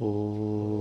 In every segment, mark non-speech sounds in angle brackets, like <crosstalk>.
お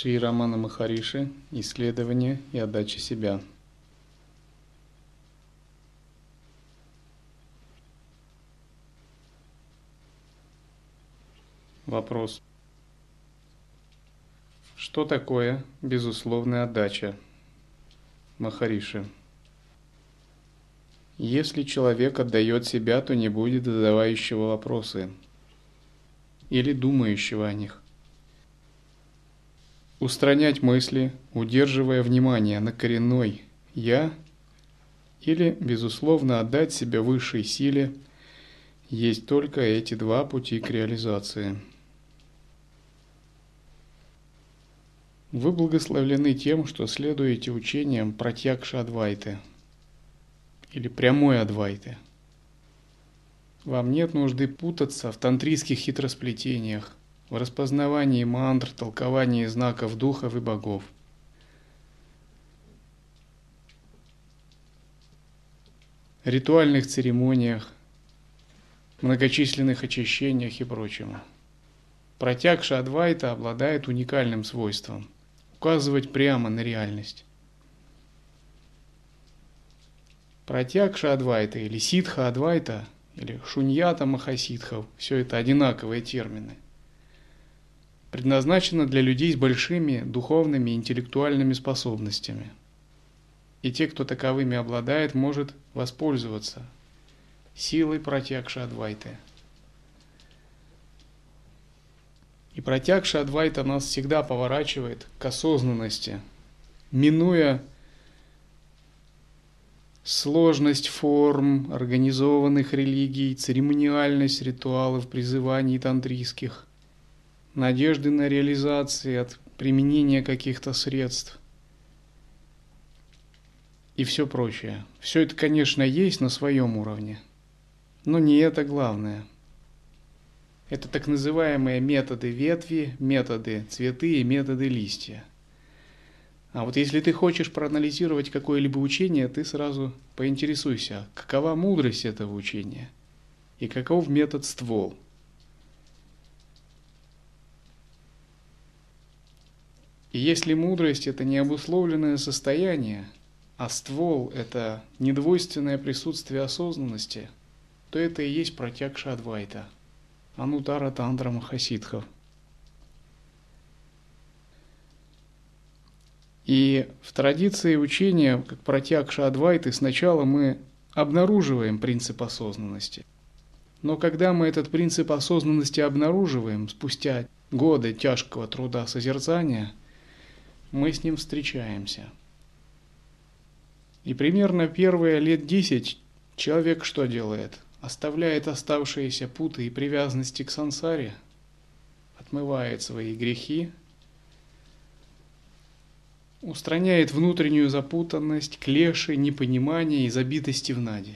Шри Рамана Махариши «Исследование и отдача себя». Вопрос. Что такое безусловная отдача? Махариши. Если человек отдает себя, то не будет задавающего вопросы или думающего о них устранять мысли, удерживая внимание на коренной «я» или, безусловно, отдать себя высшей силе, есть только эти два пути к реализации. Вы благословлены тем, что следуете учениям Пратьякша Адвайты или прямой Адвайты. Вам нет нужды путаться в тантрийских хитросплетениях, в распознавании мантр, толковании знаков духов и богов. ритуальных церемониях, многочисленных очищениях и прочему. Протягша Адвайта обладает уникальным свойством – указывать прямо на реальность. Протягша Адвайта или Ситха Адвайта или Шуньята Махасидхов – все это одинаковые термины – предназначена для людей с большими духовными и интеллектуальными способностями. И те, кто таковыми обладает, может воспользоваться силой протягши Адвайты. И протягши Адвайта нас всегда поворачивает к осознанности, минуя сложность форм, организованных религий, церемониальность ритуалов, призываний тантрийских, надежды на реализацию от применения каких-то средств и все прочее. Все это, конечно, есть на своем уровне, но не это главное. Это так называемые методы ветви, методы цветы и методы листья. А вот если ты хочешь проанализировать какое-либо учение, ты сразу поинтересуйся, какова мудрость этого учения и каков метод ствол – И если мудрость – это не обусловленное состояние, а ствол – это недвойственное присутствие осознанности, то это и есть протягша Адвайта, Анутара Тандра Махасидхов. И в традиции учения, как протягша Адвайты, сначала мы обнаруживаем принцип осознанности. Но когда мы этот принцип осознанности обнаруживаем спустя годы тяжкого труда созерцания – мы с ним встречаемся. И примерно первые лет десять человек что делает? Оставляет оставшиеся путы и привязанности к сансаре, отмывает свои грехи, устраняет внутреннюю запутанность, клеши, непонимание и забитости в наде.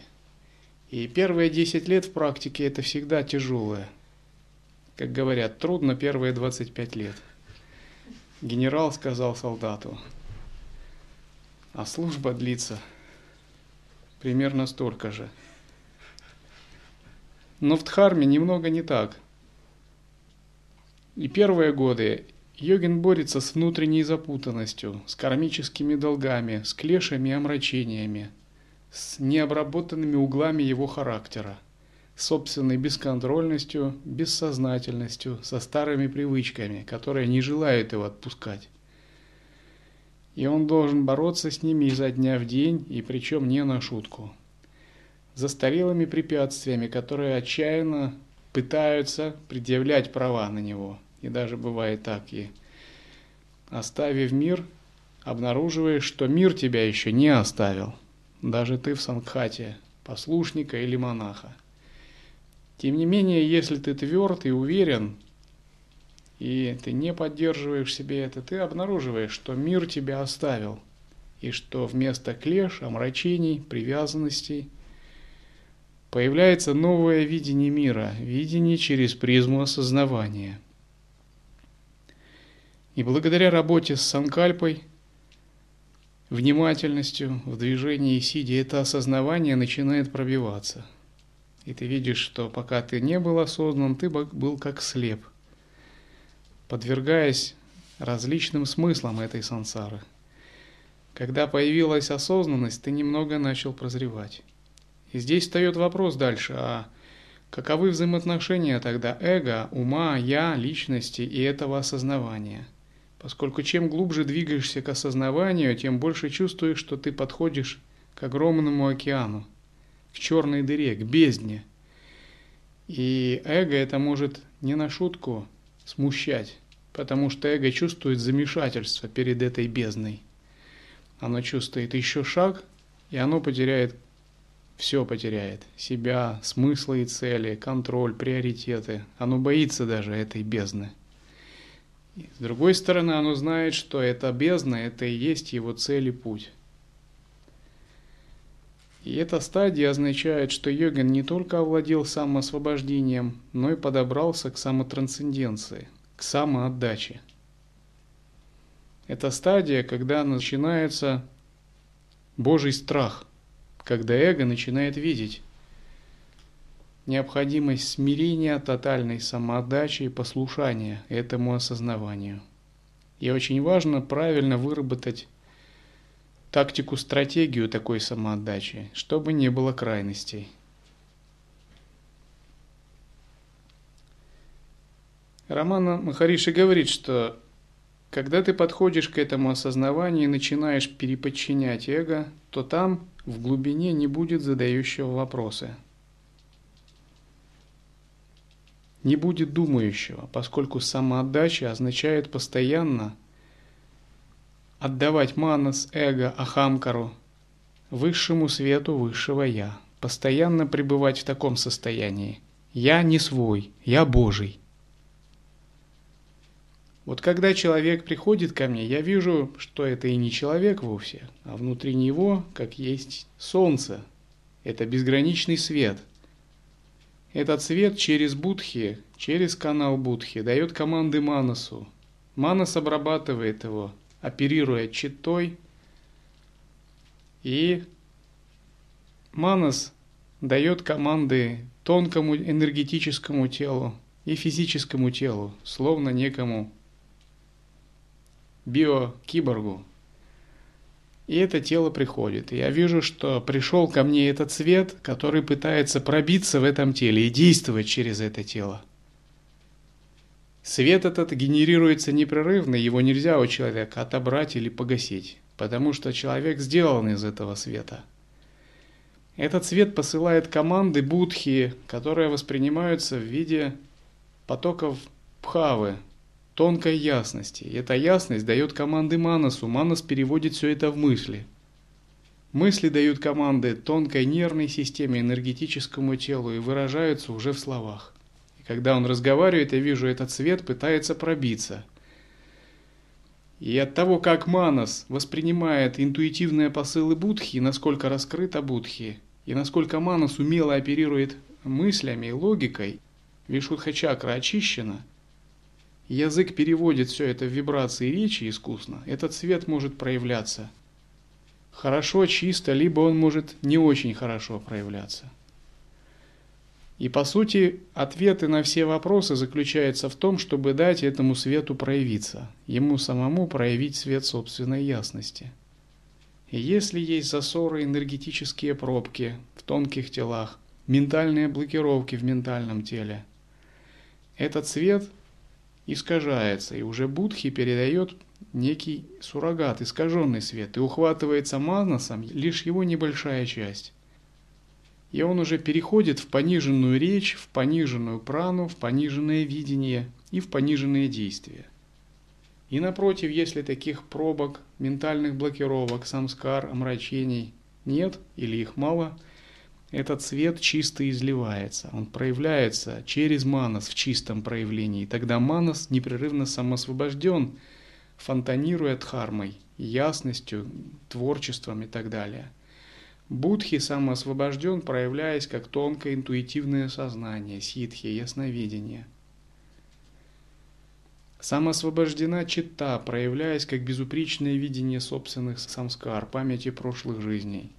И первые десять лет в практике это всегда тяжелое. Как говорят, трудно первые 25 лет – Генерал сказал солдату, а служба длится примерно столько же. Но в Дхарме немного не так. И первые годы йогин борется с внутренней запутанностью, с кармическими долгами, с клешами и омрачениями, с необработанными углами его характера – собственной бесконтрольностью, бессознательностью, со старыми привычками, которые не желают его отпускать. И он должен бороться с ними изо дня в день, и причем не на шутку. Застарелыми препятствиями, которые отчаянно пытаются предъявлять права на него. И даже бывает так, и оставив мир, обнаруживаешь, что мир тебя еще не оставил. Даже ты в Сангхате, послушника или монаха. Тем не менее, если ты тверд и уверен, и ты не поддерживаешь себе это, ты обнаруживаешь, что мир тебя оставил, и что вместо клеш, омрачений, привязанностей появляется новое видение мира, видение через призму осознавания. И благодаря работе с санкальпой, внимательностью в движении и сидя, это осознавание начинает пробиваться. И ты видишь, что пока ты не был осознан, ты был как слеп – подвергаясь различным смыслам этой сансары. Когда появилась осознанность, ты немного начал прозревать. И здесь встает вопрос дальше, а каковы взаимоотношения тогда эго, ума, я, личности и этого осознавания? Поскольку чем глубже двигаешься к осознаванию, тем больше чувствуешь, что ты подходишь к огромному океану, к черной дыре, к бездне. И эго это может не на шутку смущать потому что эго чувствует замешательство перед этой бездной. Оно чувствует еще шаг, и оно потеряет, все потеряет. Себя, смыслы и цели, контроль, приоритеты. Оно боится даже этой бездны. И с другой стороны, оно знает, что эта бездна – это и есть его цель и путь. И эта стадия означает, что йогин не только овладел самоосвобождением, но и подобрался к самотрансценденции – к самоотдаче. Это стадия, когда начинается Божий страх, когда эго начинает видеть необходимость смирения, тотальной самоотдачи и послушания этому осознаванию. И очень важно правильно выработать тактику, стратегию такой самоотдачи, чтобы не было крайностей – Романа Махариши говорит, что когда ты подходишь к этому осознаванию и начинаешь переподчинять эго, то там в глубине не будет задающего вопросы. Не будет думающего, поскольку самоотдача означает постоянно отдавать манас, эго, ахамкару, высшему свету высшего Я, постоянно пребывать в таком состоянии. Я не свой, я Божий. Вот когда человек приходит ко мне, я вижу, что это и не человек вовсе, а внутри него, как есть солнце, это безграничный свет. Этот свет через Будхи, через канал Будхи, дает команды Манасу. Манас обрабатывает его, оперируя читой, и Манас дает команды тонкому энергетическому телу и физическому телу, словно некому биокиборгу. И это тело приходит. И я вижу, что пришел ко мне этот свет, который пытается пробиться в этом теле и действовать через это тело. Свет этот генерируется непрерывно, его нельзя у человека отобрать или погасить, потому что человек сделан из этого света. Этот свет посылает команды будхи, которые воспринимаются в виде потоков пхавы, тонкой ясности. И эта ясность дает команды Манасу. Манас переводит все это в мысли. Мысли дают команды тонкой нервной системе, энергетическому телу и выражаются уже в словах. И когда он разговаривает, я вижу, этот свет пытается пробиться. И от того, как Манас воспринимает интуитивные посылы Будхи, насколько раскрыта Будхи, и насколько Манас умело оперирует мыслями и логикой, Вишудха чакра очищена – язык переводит все это в вибрации речи искусно, этот цвет может проявляться хорошо, чисто, либо он может не очень хорошо проявляться. И по сути, ответы на все вопросы заключаются в том, чтобы дать этому свету проявиться, ему самому проявить свет собственной ясности. И если есть засоры, энергетические пробки в тонких телах, ментальные блокировки в ментальном теле, этот свет – искажается, и уже Будхи передает некий суррогат, искаженный свет, и ухватывается манасом лишь его небольшая часть. И он уже переходит в пониженную речь, в пониженную прану, в пониженное видение и в пониженные действия. И напротив, если таких пробок, ментальных блокировок, самскар, омрачений нет или их мало, этот свет чисто изливается, он проявляется через манас в чистом проявлении. Тогда манас непрерывно самосвобожден, фонтанируя дхармой, ясностью, творчеством и так далее – Будхи самоосвобожден, проявляясь как тонкое интуитивное сознание, ситхи, ясновидение. Самоосвобождена чита, проявляясь как безупречное видение собственных самскар, памяти прошлых жизней.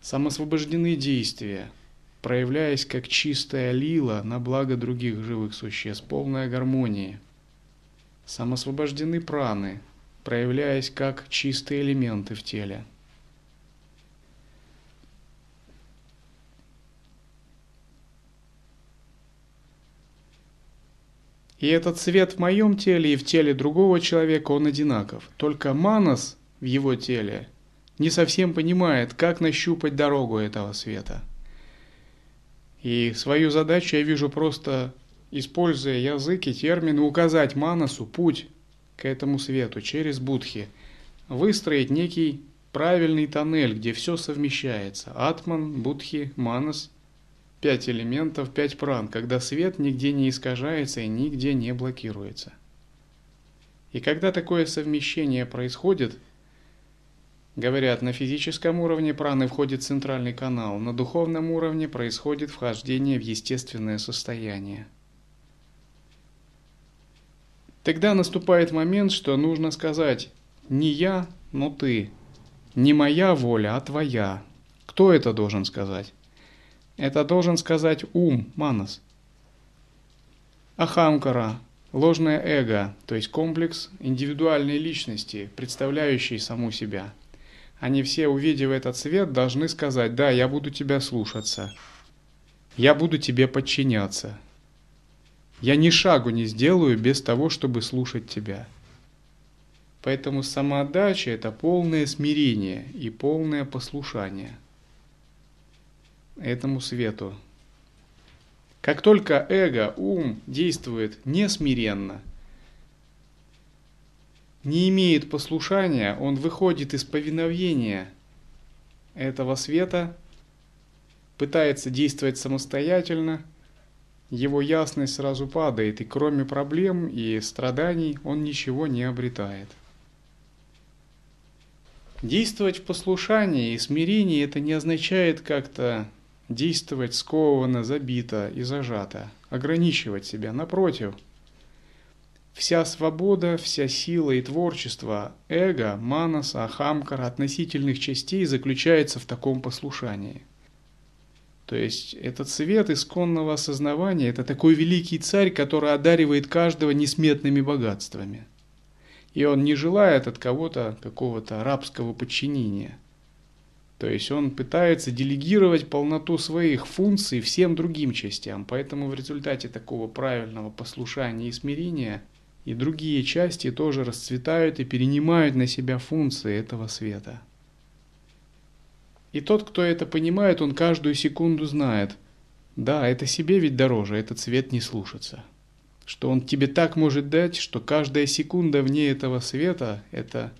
Самосвобождены действия, проявляясь как чистая лила на благо других живых существ, полная гармония. Самосвобождены праны, проявляясь как чистые элементы в теле – И этот свет в моем теле и в теле другого человека, он одинаков. Только Манас в его теле не совсем понимает, как нащупать дорогу этого света. И свою задачу я вижу просто, используя язык и термины, указать Манасу путь к этому свету через Будхи, выстроить некий правильный тоннель, где все совмещается. Атман, Будхи, Манас – пять элементов, пять пран, когда свет нигде не искажается и нигде не блокируется. И когда такое совмещение происходит, говорят, на физическом уровне праны входит центральный канал, на духовном уровне происходит вхождение в естественное состояние. Тогда наступает момент, что нужно сказать «не я, но ты», не моя воля, а твоя. Кто это должен сказать? Это должен сказать ум, манас. Ахамкара – ложное эго, то есть комплекс индивидуальной личности, представляющей саму себя. Они все, увидев этот свет, должны сказать «Да, я буду тебя слушаться. Я буду тебе подчиняться. Я ни шагу не сделаю без того, чтобы слушать тебя». Поэтому самоотдача – это полное смирение и полное послушание – этому свету. Как только эго, ум действует несмиренно, не имеет послушания, он выходит из повиновения этого света, пытается действовать самостоятельно, его ясность сразу падает, и кроме проблем и страданий он ничего не обретает. Действовать в послушании и смирении это не означает как-то действовать скованно, забито и зажато, ограничивать себя. Напротив, вся свобода, вся сила и творчество эго, манаса, ахамкара, относительных частей заключается в таком послушании. То есть этот свет исконного осознавания – это такой великий царь, который одаривает каждого несметными богатствами. И он не желает от кого-то какого-то рабского подчинения – то есть он пытается делегировать полноту своих функций всем другим частям. Поэтому в результате такого правильного послушания и смирения и другие части тоже расцветают и перенимают на себя функции этого света. И тот, кто это понимает, он каждую секунду знает, да, это себе ведь дороже, этот свет не слушаться. Что он тебе так может дать, что каждая секунда вне этого света – это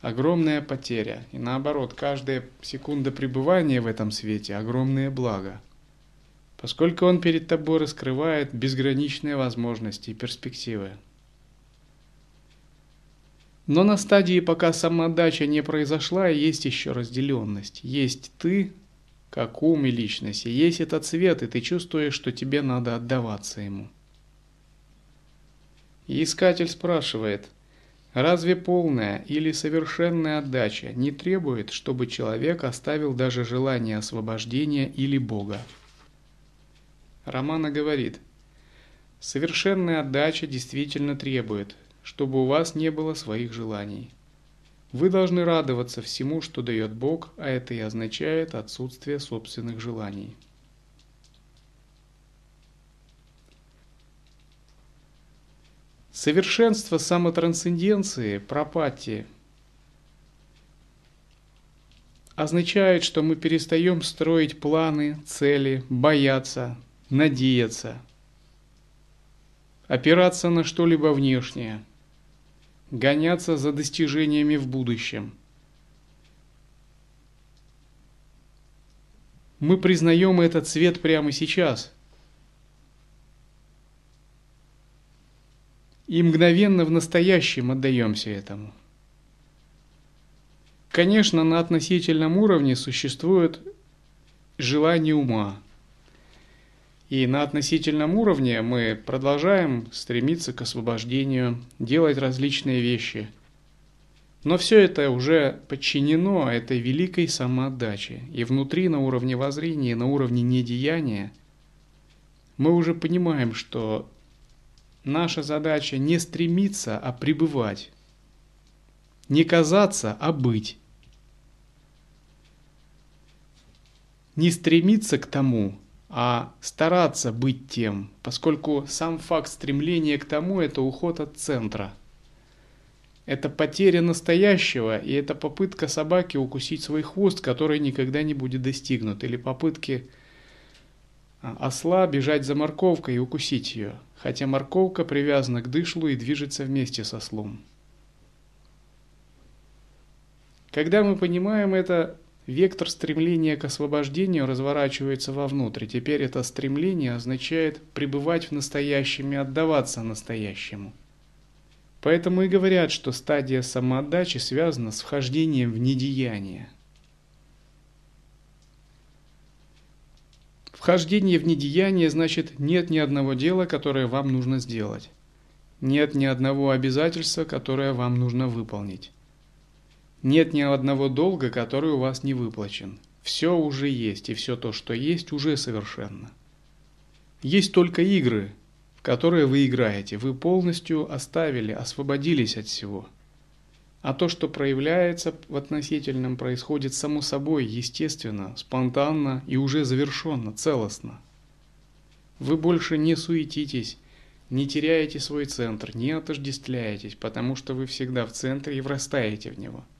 огромная потеря. И наоборот, каждая секунда пребывания в этом свете – огромное благо. Поскольку он перед тобой раскрывает безграничные возможности и перспективы. Но на стадии, пока самоотдача не произошла, есть еще разделенность. Есть ты, как ум и личность, и есть этот свет, и ты чувствуешь, что тебе надо отдаваться ему. И искатель спрашивает – Разве полная или совершенная отдача не требует, чтобы человек оставил даже желание освобождения или Бога? Романа говорит, совершенная отдача действительно требует, чтобы у вас не было своих желаний. Вы должны радоваться всему, что дает Бог, а это и означает отсутствие собственных желаний. Совершенство самотрансценденции, пропати, означает, что мы перестаем строить планы, цели, бояться, надеяться, опираться на что-либо внешнее, гоняться за достижениями в будущем. Мы признаем этот цвет прямо сейчас. И мгновенно в настоящем отдаемся этому. Конечно, на относительном уровне существует желание ума, и на относительном уровне мы продолжаем стремиться к освобождению, делать различные вещи. Но все это уже подчинено этой великой самоотдаче. И внутри, на уровне воззрения, на уровне недеяния, мы уже понимаем, что наша задача не стремиться, а пребывать. Не казаться, а быть. Не стремиться к тому, а стараться быть тем, поскольку сам факт стремления к тому – это уход от центра. Это потеря настоящего, и это попытка собаки укусить свой хвост, который никогда не будет достигнут, или попытки а, осла бежать за морковкой и укусить ее, хотя морковка привязана к дышлу и движется вместе со слом. Когда мы понимаем это, Вектор стремления к освобождению разворачивается вовнутрь. Теперь это стремление означает пребывать в настоящем и отдаваться настоящему. Поэтому и говорят, что стадия самоотдачи связана с вхождением в недеяние. Вхождение в недеяние значит нет ни одного дела, которое вам нужно сделать. Нет ни одного обязательства, которое вам нужно выполнить. Нет ни одного долга, который у вас не выплачен. Все уже есть, и все то, что есть, уже совершенно. Есть только игры, в которые вы играете. Вы полностью оставили, освободились от всего. А то, что проявляется в относительном, происходит само собой, естественно, спонтанно и уже завершенно, целостно. Вы больше не суетитесь, не теряете свой центр, не отождествляетесь, потому что вы всегда в центре и врастаете в него –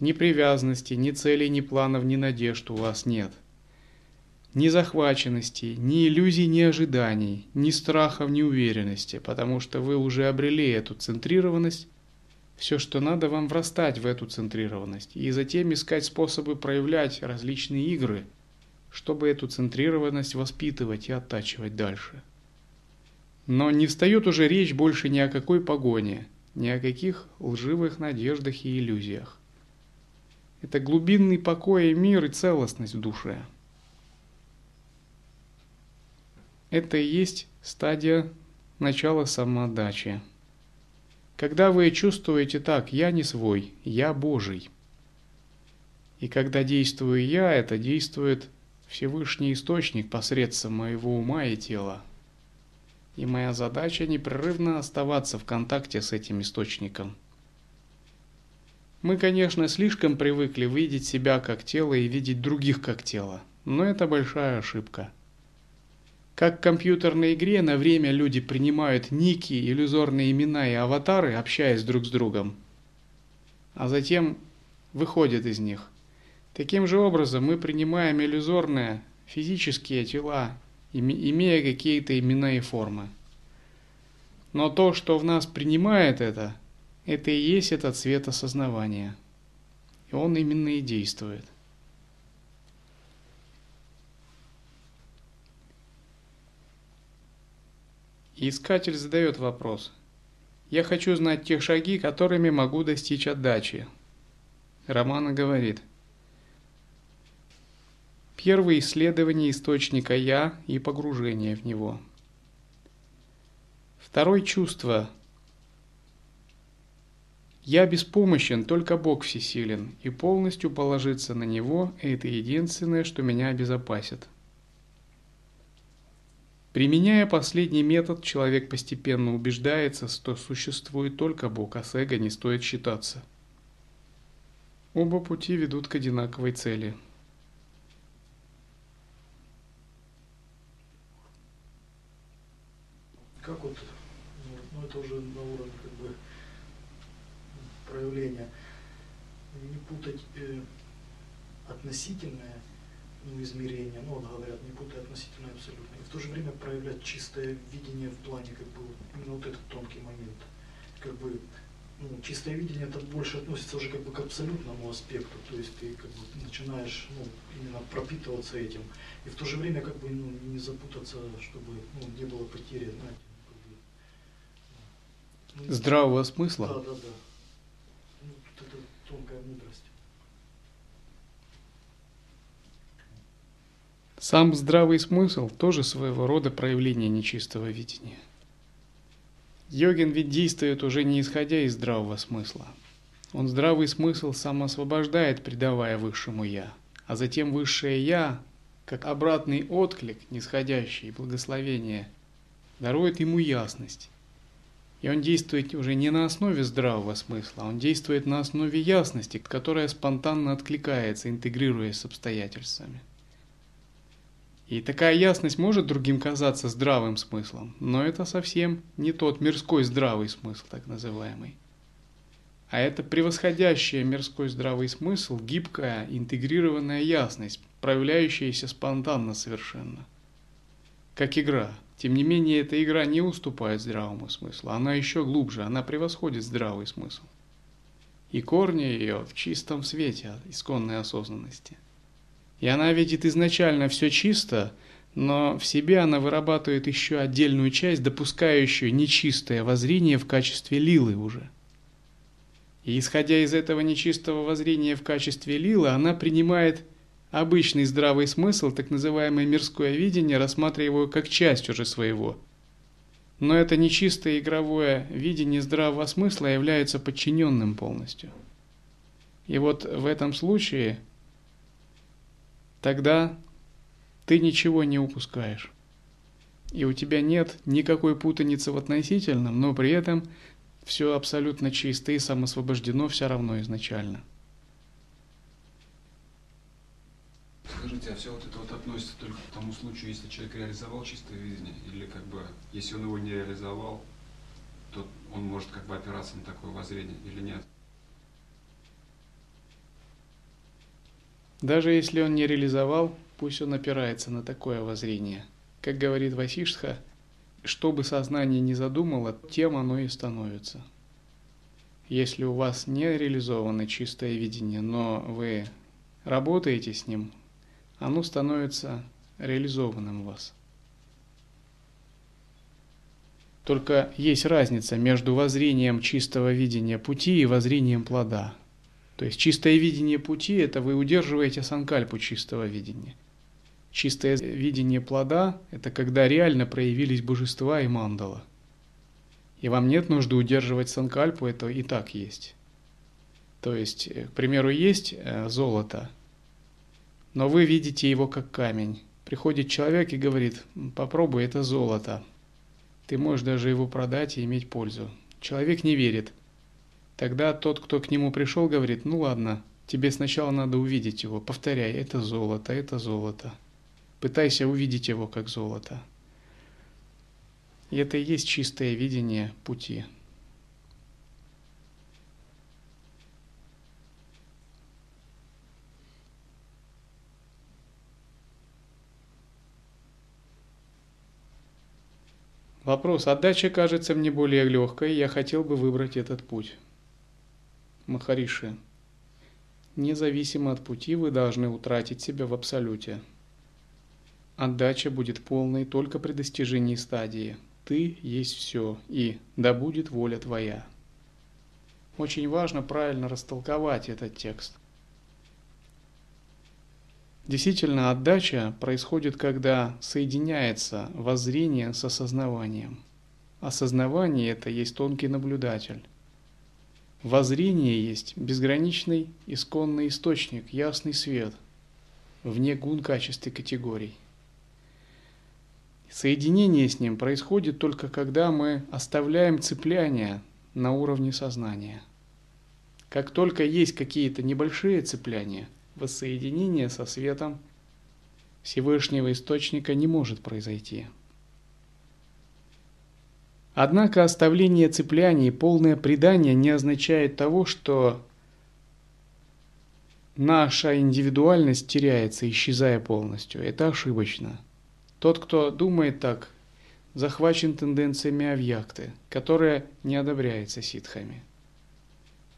ни привязанности, ни целей, ни планов, ни надежд у вас нет. Ни захваченности, ни иллюзий, ни ожиданий, ни страхов, ни уверенности, потому что вы уже обрели эту центрированность. Все, что надо, вам врастать в эту центрированность и затем искать способы проявлять различные игры, чтобы эту центрированность воспитывать и оттачивать дальше. Но не встает уже речь больше ни о какой погоне, ни о каких лживых надеждах и иллюзиях. Это глубинный покой и мир и целостность в душе. Это и есть стадия начала самоотдачи. Когда вы чувствуете так, я не свой, я Божий. И когда действую я, это действует Всевышний Источник посредством моего ума и тела. И моя задача непрерывно оставаться в контакте с этим источником – мы, конечно, слишком привыкли видеть себя как тело и видеть других как тело, но это большая ошибка. Как в компьютерной игре на время люди принимают ники, иллюзорные имена и аватары, общаясь друг с другом, а затем выходят из них. Таким же образом мы принимаем иллюзорные физические тела, имея какие-то имена и формы. Но то, что в нас принимает это – это и есть этот цвет осознавания. И он именно и действует. Искатель задает вопрос. Я хочу знать те шаги, которыми могу достичь отдачи. Романа говорит. Первое исследование источника «я» и погружение в него. Второе чувство я беспомощен, только Бог всесилен, и полностью положиться на Него – это единственное, что меня обезопасит. Применяя последний метод, человек постепенно убеждается, что существует только Бог, а с эго не стоит считаться. Оба пути ведут к одинаковой цели. Как вот, ну это уже на уровне как проявления. Не путать э, относительное ну, измерение, ну, вот говорят, не путай относительное абсолютно, и в то же время проявлять чистое видение в плане, как бы, именно вот этот тонкий момент. Как бы, ну, чистое видение это больше относится уже как бы к абсолютному аспекту, то есть ты как бы начинаешь ну, именно пропитываться этим, и в то же время как бы ну, не запутаться, чтобы ну, не было потери, знаете, как бы, ну, здравого смысла. Да, да, да. Ну, тут это тонкая мудрость. Сам здравый смысл тоже своего рода проявление нечистого видения. Йогин ведь действует уже не исходя из здравого смысла. Он здравый смысл самоосвобождает, придавая высшему «я», а затем высшее «я», как обратный отклик, нисходящий благословение, дарует ему ясность. И он действует уже не на основе здравого смысла, он действует на основе ясности, которая спонтанно откликается, интегрируясь с обстоятельствами. И такая ясность может другим казаться здравым смыслом, но это совсем не тот мирской здравый смысл, так называемый. А это превосходящая мирской здравый смысл, гибкая, интегрированная ясность, проявляющаяся спонтанно совершенно. Как игра. Тем не менее, эта игра не уступает здравому смыслу, она еще глубже, она превосходит здравый смысл. И корни ее в чистом свете исконной осознанности – и она видит изначально все чисто, но в себе она вырабатывает еще отдельную часть, допускающую нечистое воззрение в качестве лилы уже. И исходя из этого нечистого воззрения в качестве лилы, она принимает обычный здравый смысл, так называемое мирское видение, рассматривая его как часть уже своего. Но это нечистое игровое видение здравого смысла является подчиненным полностью. И вот в этом случае – тогда ты ничего не упускаешь. И у тебя нет никакой путаницы в относительном, но при этом все абсолютно чисто и самосвобождено все равно изначально. Скажите, а все вот это вот относится только к тому случаю, если человек реализовал чистое видение, или как бы, если он его не реализовал, то он может как бы опираться на такое воззрение или нет? Даже если он не реализовал, пусть он опирается на такое воззрение. Как говорит Васишха, что бы сознание ни задумало, тем оно и становится. Если у вас не реализовано чистое видение, но вы работаете с ним, оно становится реализованным у вас. Только есть разница между воззрением чистого видения пути и воззрением плода – то есть чистое видение пути – это вы удерживаете санкальпу чистого видения. Чистое видение плода – это когда реально проявились божества и мандала. И вам нет нужды удерживать санкальпу, это и так есть. То есть, э, к примеру, есть э, золото, но вы видите его как камень. Приходит человек и говорит, попробуй, это золото. Ты можешь даже его продать и иметь пользу. Человек не верит. Тогда тот, кто к нему пришел, говорит, ну ладно, тебе сначала надо увидеть его, повторяй, это золото, это золото. Пытайся увидеть его как золото. И это и есть чистое видение пути. Вопрос. Отдача кажется мне более легкой, я хотел бы выбрать этот путь. Махариши. Независимо от пути вы должны утратить себя в абсолюте. Отдача будет полной только при достижении стадии «ты есть все» и «да будет воля твоя». Очень важно правильно растолковать этот текст. Действительно, отдача происходит, когда соединяется воззрение с осознаванием. Осознавание – это есть тонкий наблюдатель. Воззрение есть безграничный исконный источник, ясный свет, вне гун качеств и категорий. Соединение с ним происходит только когда мы оставляем цепляние на уровне сознания. Как только есть какие-то небольшие цепляния, воссоединение со светом Всевышнего Источника не может произойти – Однако оставление цепляний и полное предание не означает того, что наша индивидуальность теряется, исчезая полностью. Это ошибочно. Тот, кто думает так, захвачен тенденциями авьякты, которая не одобряется ситхами.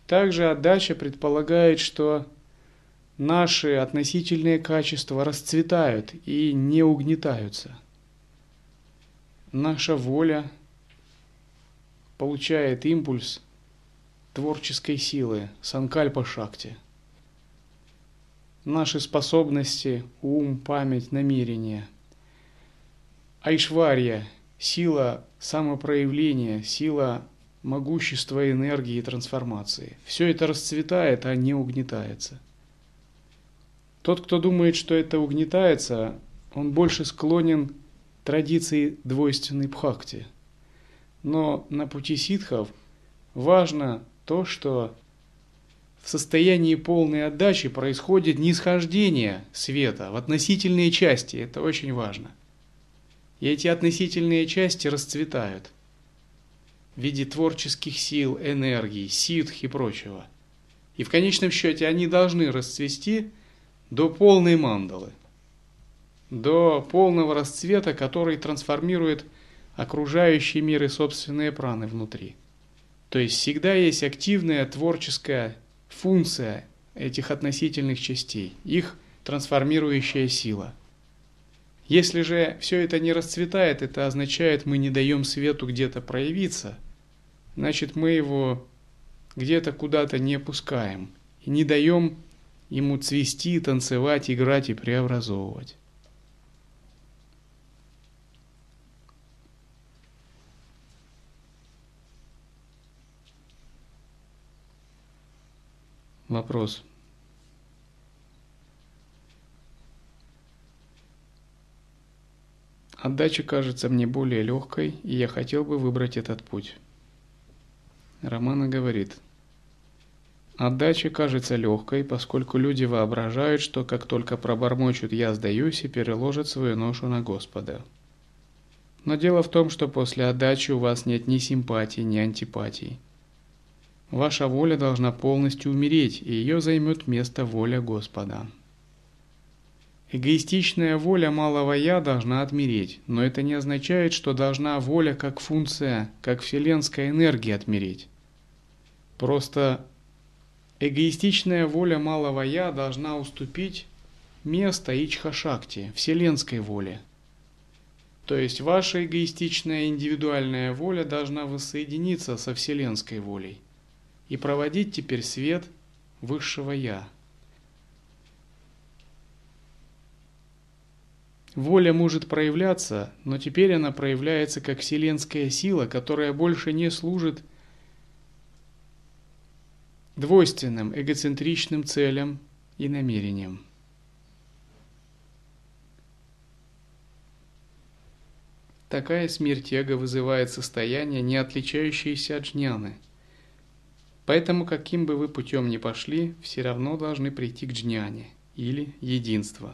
Также отдача предполагает, что наши относительные качества расцветают и не угнетаются. Наша воля получает импульс творческой силы, санкальпа шакти. Наши способности, ум, память, намерение. Айшварья – сила самопроявления, сила могущества, энергии и трансформации. Все это расцветает, а не угнетается. Тот, кто думает, что это угнетается, он больше склонен традиции двойственной бхакти. Но на пути ситхов важно то, что в состоянии полной отдачи происходит нисхождение света в относительные части. Это очень важно. И эти относительные части расцветают в виде творческих сил, энергии, ситх и прочего. И в конечном счете они должны расцвести до полной мандалы, до полного расцвета, который трансформирует окружающий мир и собственные праны внутри. То есть всегда есть активная творческая функция этих относительных частей, их трансформирующая сила – если же все это не расцветает, это означает, мы не даем свету где-то проявиться, значит мы его где-то куда-то не пускаем и не даем ему цвести, танцевать, играть и преобразовывать. Вопрос. Отдача кажется мне более легкой, и я хотел бы выбрать этот путь. Романа говорит, Отдача кажется легкой, поскольку люди воображают, что как только пробормочут «я сдаюсь» и переложат свою ношу на Господа. Но дело в том, что после отдачи у вас нет ни симпатии, ни антипатии. Ваша воля должна полностью умереть, и ее займет место воля Господа. Эгоистичная воля малого «я» должна отмереть, но это не означает, что должна воля как функция, как вселенская энергия отмереть. Просто эгоистичная воля малого «я» должна уступить место Ичхашакти, вселенской воле. То есть ваша эгоистичная индивидуальная воля должна воссоединиться со вселенской волей и проводить теперь свет высшего «я». Воля может проявляться, но теперь она проявляется как вселенская сила, которая больше не служит двойственным, эгоцентричным целям и намерениям. Такая смерть эго вызывает состояние, не отличающееся от джняны. Поэтому, каким бы вы путем ни пошли, все равно должны прийти к джняне или единству.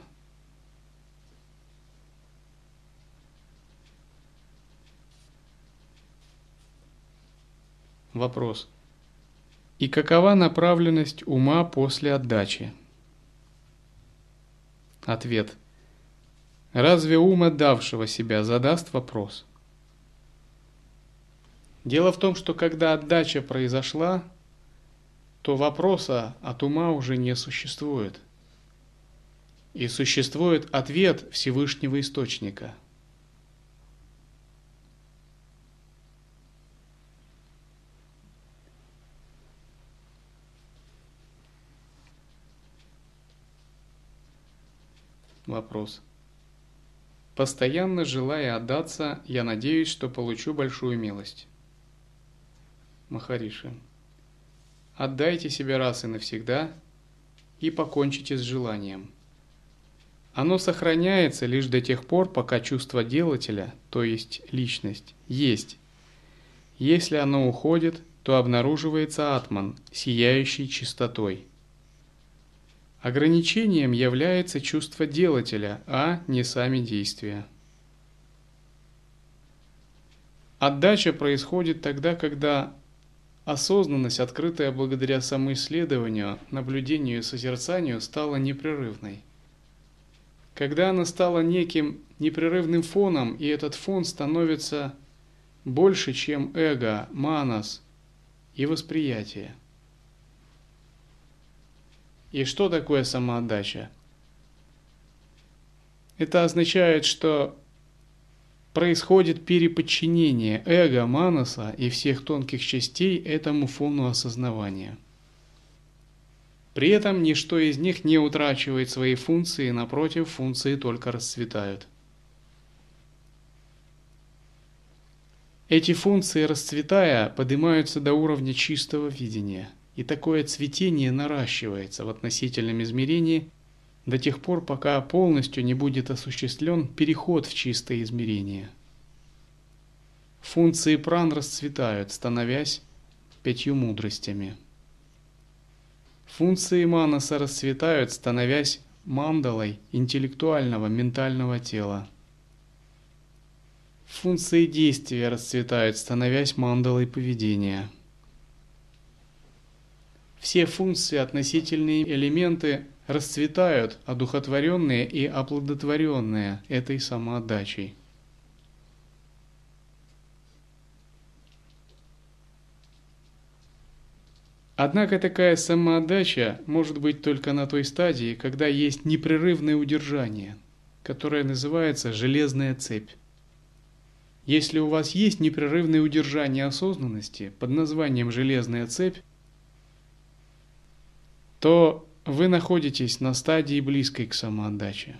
Вопрос. И какова направленность ума после отдачи? Ответ. Разве ум отдавшего себя задаст вопрос? Дело в том, что когда отдача произошла, то вопроса от ума уже не существует. И существует ответ Всевышнего Источника – Вопрос. Постоянно желая отдаться, я надеюсь, что получу большую милость. Махариши. Отдайте себя раз и навсегда и покончите с желанием. Оно сохраняется лишь до тех пор, пока чувство делателя, то есть личность, есть. Если оно уходит, то обнаруживается атман, сияющий чистотой – Ограничением является чувство делателя, а не сами действия. Отдача происходит тогда, когда осознанность, открытая благодаря самоисследованию, наблюдению и созерцанию, стала непрерывной. Когда она стала неким непрерывным фоном, и этот фон становится больше, чем эго, манас и восприятие. И что такое самоотдача? Это означает, что происходит переподчинение эго, манаса и всех тонких частей этому фону осознавания. При этом ничто из них не утрачивает свои функции, напротив, функции только расцветают. Эти функции, расцветая, поднимаются до уровня чистого видения, и такое цветение наращивается в относительном измерении до тех пор, пока полностью не будет осуществлен переход в чистое измерение. Функции пран расцветают, становясь пятью мудростями. Функции манаса расцветают, становясь мандалой интеллектуального ментального тела. Функции действия расцветают, становясь мандалой поведения. Все функции, относительные элементы расцветают, одухотворенные и оплодотворенные этой самоотдачей. Однако такая самоотдача может быть только на той стадии, когда есть непрерывное удержание, которое называется железная цепь. Если у вас есть непрерывное удержание осознанности под названием железная цепь, то вы находитесь на стадии близкой к самоотдаче.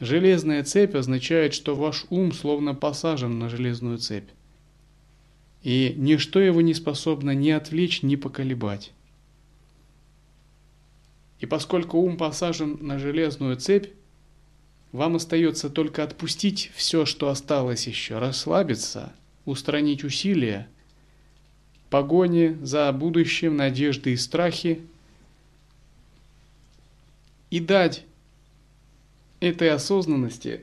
Железная цепь означает, что ваш ум словно посажен на железную цепь. И ничто его не способно ни отвлечь, ни поколебать. И поскольку ум посажен на железную цепь, вам остается только отпустить все, что осталось еще, расслабиться, устранить усилия, погони за будущим, надежды и страхи – и дать этой осознанности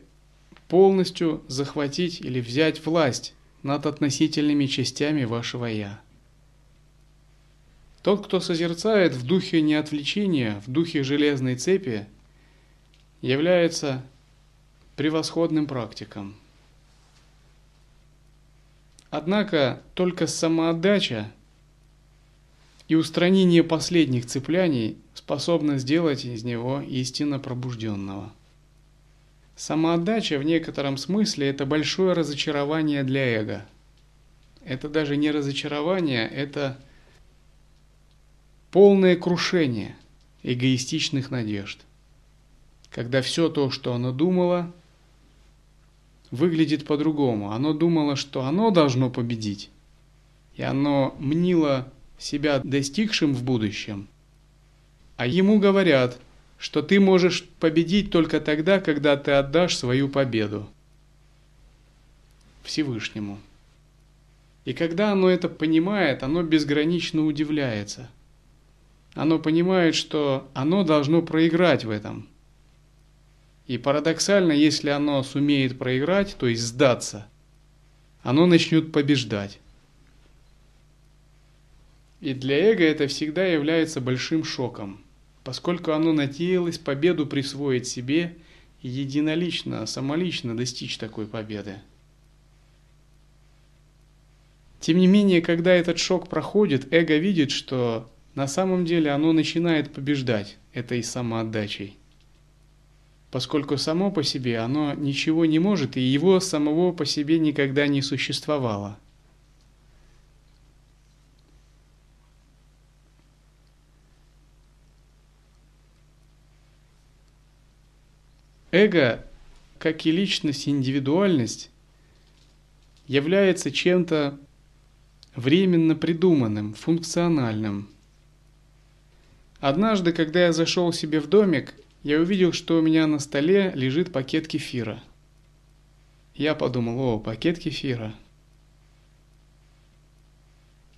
полностью захватить или взять власть над относительными частями вашего «я». Тот, кто созерцает в духе неотвлечения, в духе железной цепи, является превосходным практиком. Однако только самоотдача и устранение последних цепляний способно сделать из него истинно пробужденного. Самоотдача в некотором смысле это большое разочарование для эго. Это даже не разочарование, это полное крушение эгоистичных надежд. Когда все то, что оно думало, выглядит по-другому. Оно думало, что оно должно победить. И оно мнило себя достигшим в будущем, а ему говорят, что ты можешь победить только тогда, когда ты отдашь свою победу Всевышнему. И когда оно это понимает, оно безгранично удивляется. Оно понимает, что оно должно проиграть в этом. И парадоксально, если оно сумеет проиграть, то есть сдаться, оно начнет побеждать. И для эго это всегда является большим шоком, поскольку оно надеялось победу присвоить себе и единолично, самолично достичь такой победы. Тем не менее, когда этот шок проходит, эго видит, что на самом деле оно начинает побеждать этой самоотдачей. Поскольку само по себе оно ничего не может, и его самого по себе никогда не существовало – Эго, как и личность, индивидуальность, является чем-то временно придуманным, функциональным. Однажды, когда я зашел себе в домик, я увидел, что у меня на столе лежит пакет кефира. Я подумал, о, пакет кефира.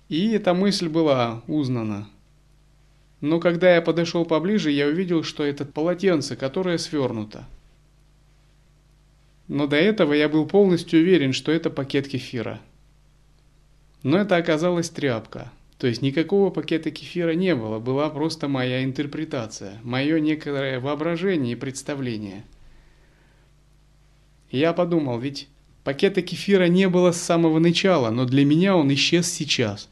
И эта мысль была узнана. Но когда я подошел поближе, я увидел, что это полотенце, которое свернуто. Но до этого я был полностью уверен, что это пакет кефира. Но это оказалась тряпка. То есть никакого пакета кефира не было, была просто моя интерпретация, мое некое воображение и представление. Я подумал, ведь пакета кефира не было с самого начала, но для меня он исчез сейчас.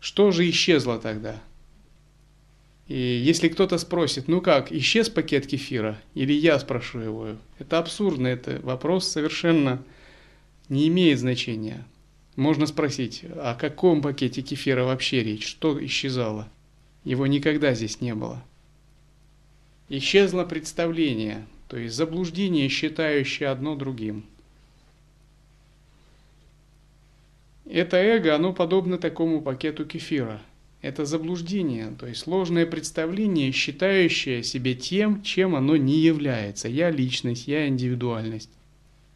Что же исчезло тогда? И если кто-то спросит, ну как, исчез пакет кефира? Или я спрошу его? Это абсурдно, это вопрос совершенно не имеет значения. Можно спросить, о каком пакете кефира вообще речь? Что исчезало? Его никогда здесь не было. Исчезло представление, то есть заблуждение, считающее одно другим. Это эго, оно подобно такому пакету кефира. Это заблуждение, то есть сложное представление, считающее себя тем, чем оно не является. Я личность, я индивидуальность.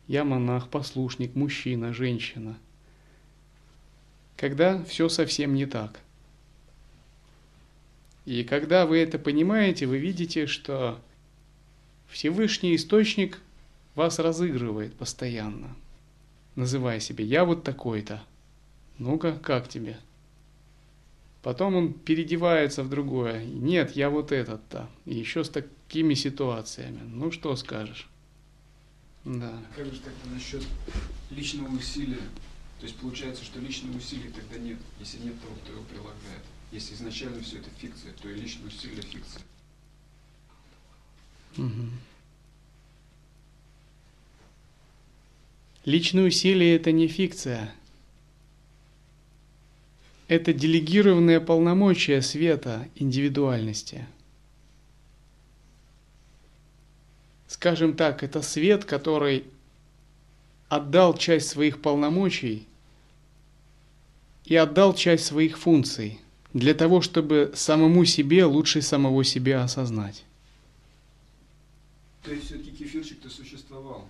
Я монах, послушник, мужчина, женщина. Когда все совсем не так. И когда вы это понимаете, вы видите, что Всевышний Источник вас разыгрывает постоянно, называя себя «я вот такой-то». Ну-ка, как тебе? Потом он переодевается в другое. Нет, я вот этот-то. И еще с такими ситуациями. Ну, что скажешь? Да. А как же тогда насчет личного усилия? То есть получается, что личного усилия тогда нет, если нет того, кто его прилагает. Если изначально все это фикция, то и личное усилие фикция. Угу. Личное усилие это не фикция. Это делегированное полномочия света индивидуальности. скажем так, это свет, который отдал часть своих полномочий и отдал часть своих функций для того, чтобы самому себе лучше самого себя осознать. То есть все-таки кефирчик-то существовал?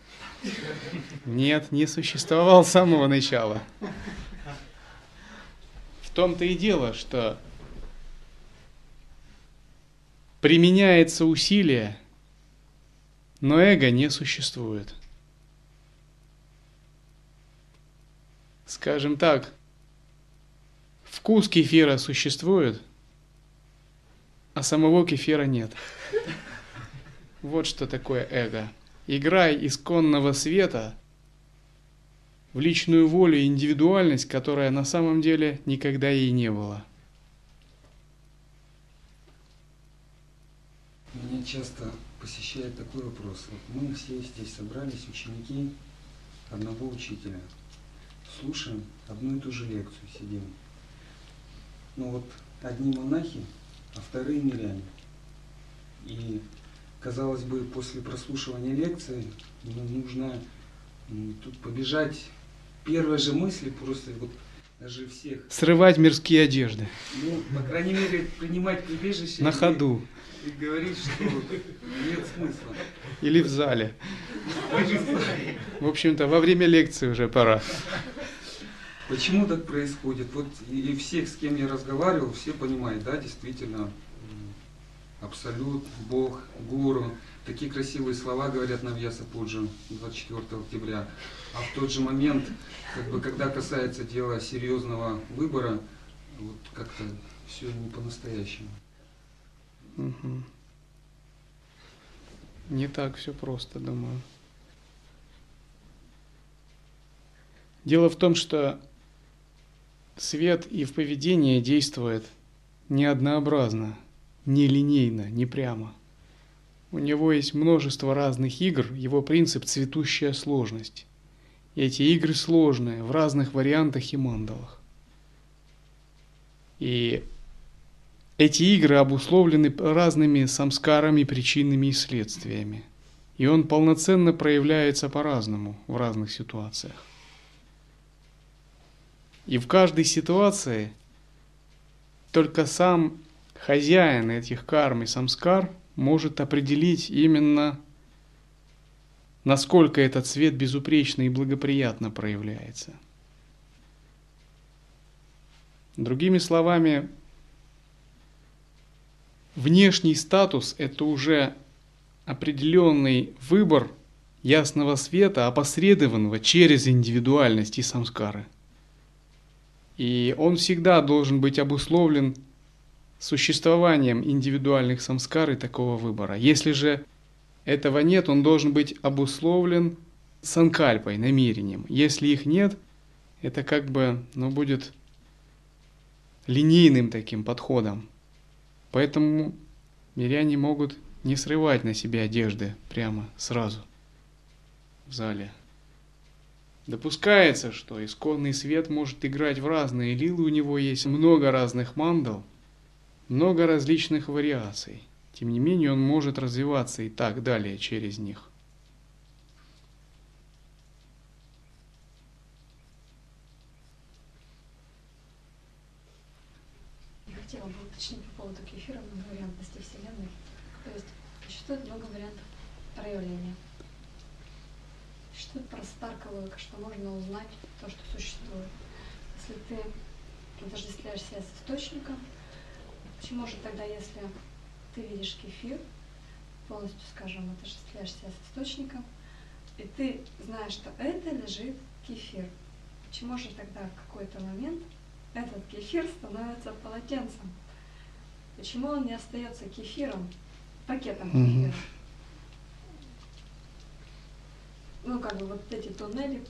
Нет, не существовал с самого начала. Том-то и дело, что применяется усилие – но эго не существует. Скажем так, вкус кефира существует, а самого кефира нет. <laughs> Вот что такое эго. Играй исконного света в личную волю и индивидуальность, которая на самом деле никогда и не было. Меня часто посещает такой вопрос. Вот мы все здесь собрались, ученики одного учителя. Слушаем одну и ту же лекцию, сидим. Ну вот одни монахи, а вторые миряне. И, казалось бы, после прослушивания лекции ну, нужно ну, тут побежать первой же мысли, просто вот даже всех. Срывать мирские одежды. Ну, по крайней мере, принимать прибежище. На ходу и говорить, что нет смысла. Или в зале. В общем-то, во время лекции уже пора. Почему так происходит? Вот и всех, с кем я разговаривал, все понимают, да, действительно, абсолют, Бог, гуру. Такие красивые слова говорят на Вьяса Пуджи 24 октября. А в тот же момент, как бы, когда касается дела серьезного выбора, вот как-то все не по-настоящему. Угу. Не так все просто, думаю. Дело в том, что свет и в поведении действует не однообразно, не линейно, не прямо. У него есть множество разных игр, его принцип – цветущая сложность. И эти игры сложные, в разных вариантах и мандалах. И эти игры обусловлены разными самскарами, причинами и следствиями. И он полноценно проявляется по-разному в разных ситуациях. И в каждой ситуации только сам хозяин этих карм и самскар может определить именно, насколько этот цвет безупречно и благоприятно проявляется. Другими словами, Внешний статус – это уже определенный выбор ясного света, опосредованного через индивидуальность и самскары. И он всегда должен быть обусловлен существованием индивидуальных самскар и такого выбора. Если же этого нет, он должен быть обусловлен санкальпой, намерением. Если их нет, это как бы ну, будет линейным таким подходом. Поэтому миряне могут не срывать на себе одежды прямо сразу в зале. Допускается, что исконный свет может играть в разные лилы, у него есть много разных мандал, много различных вариаций. Тем не менее, он может развиваться и так далее через них. Я хотела бы уточнить по поводу кефира многовариантности Вселенной. То есть существует много вариантов проявления. Существует логика, что можно узнать то, что существует. Если ты отождествляешь себя с источником, почему же тогда, если ты видишь кефир, полностью, скажем, отождествляешь себя с источником, и ты знаешь, что это лежит кефир, почему же тогда в какой-то момент этот кефир становится полотенцем? Почему он не остается кефиром, пакетом Мгм. кефира? Ну, как бы вот эти туннели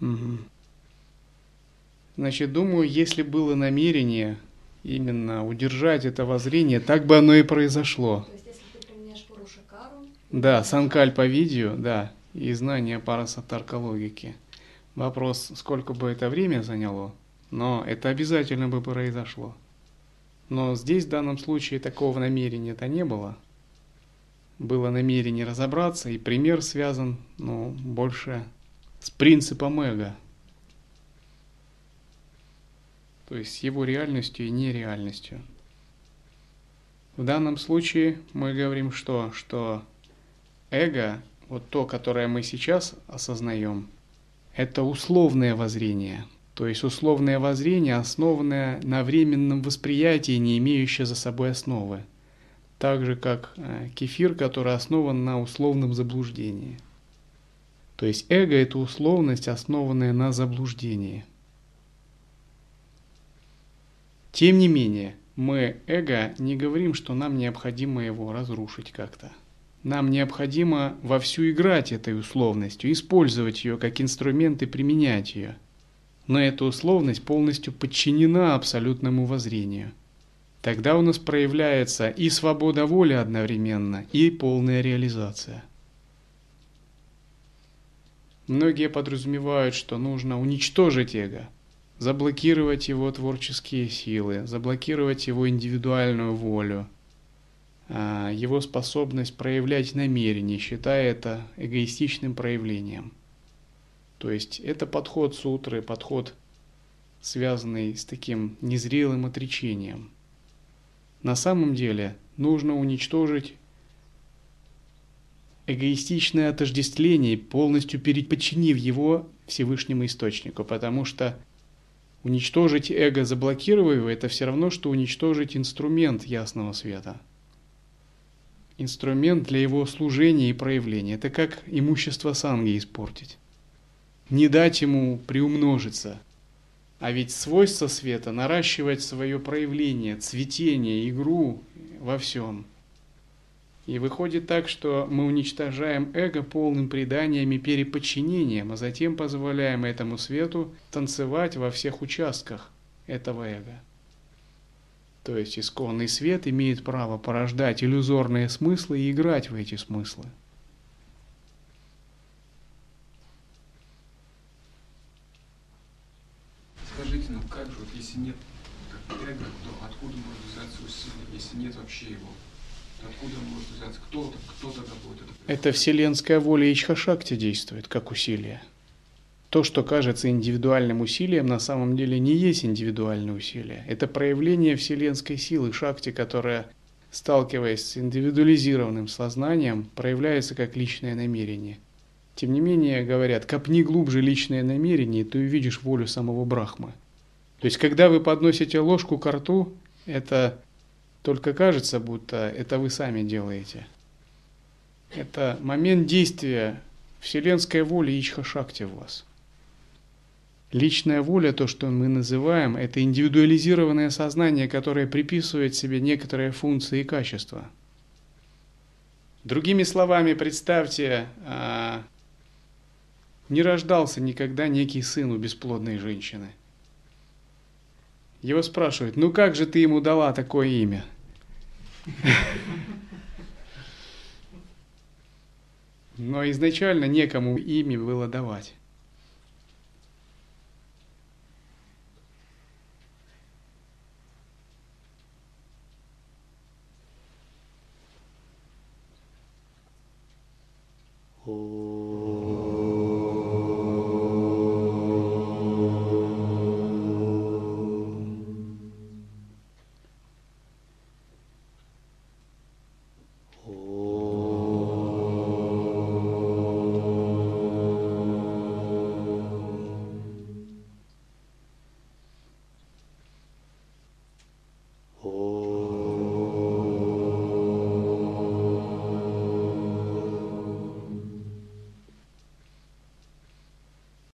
Мгм. Значит, думаю, если было намерение именно удержать это воззрение, так бы оно и произошло. То есть, если ты применяешь Пурушакару... Да, санкальпа видео, да, и знание парасатарка логики. Вопрос, сколько бы это время заняло, но это обязательно бы произошло. Но здесь в данном случае такого намерения-то не было. Было намерение разобраться, и пример связан, ну, больше с принципом эго. То есть с его реальностью и нереальностью. В данном случае мы говорим что? Что эго, вот то, которое мы сейчас осознаем, это условное воззрение. То есть условное воззрение, основанное на временном восприятии, не имеющее за собой основы. Так же, как э, кефир, который основан на условном заблуждении. То есть эго – это условность, основанная на заблуждении. Тем не менее, мы, эго, не говорим, что нам необходимо его разрушить как-то. Нам необходимо вовсю играть этой условностью, использовать ее как инструмент и применять ее. Но эта условность полностью подчинена абсолютному воззрению. Тогда у нас проявляется и свобода воли одновременно, и полная реализация. Многие подразумевают, что нужно уничтожить эго, заблокировать его творческие силы, заблокировать его индивидуальную волю, а, его способность проявлять намерение, считая это эгоистичным проявлением. То есть это подход сутры, подход, связанный с таким незрелым отречением. На самом деле нужно уничтожить эгоистичное отождествление, полностью переподчинив его Всевышнему Источнику, потому что уничтожить эго, заблокировав его, это все равно, что уничтожить инструмент ясного света. Инструмент для его служения и проявления. Это как имущество санги испортить. Не дать ему приумножиться. А ведь свойство света – наращивать свое проявление, цветение, игру во всем – и выходит так, что мы уничтожаем эго полным преданием и переподчинением, а затем позволяем этому свету танцевать во всех участках этого эго. То есть исконный свет имеет право порождать иллюзорные смыслы и играть в эти смыслы. Скажите, ну как же, вот если нет эго, то откуда может взяться усилие, если нет вообще его? Откуда может взяться? Кто, кто тогда будет это вселенская воля Ичхашакти действует, как усилие. То, что кажется индивидуальным усилием, на самом деле не есть индивидуальное усилие. Это проявление вселенской силы Шакти, которая, сталкиваясь с индивидуализированным сознанием, проявляется как личное намерение. Тем не менее, говорят, копни глубже личное намерение, ты увидишь волю самого Брахмы. То есть, когда вы подносите ложку к рту, это только кажется, будто это вы сами делаете. Это момент действия Вселенская воля Ичха Шакти в вас. Личная воля, то, что мы называем, это индивидуализированное сознание, которое приписывает себе некоторые функции и качества. Другими словами, представьте, а, не рождался никогда некий сын у бесплодной женщины. Его спрашивают, ну как же ты ему дала такое имя? Но изначально некому имя было давать. О.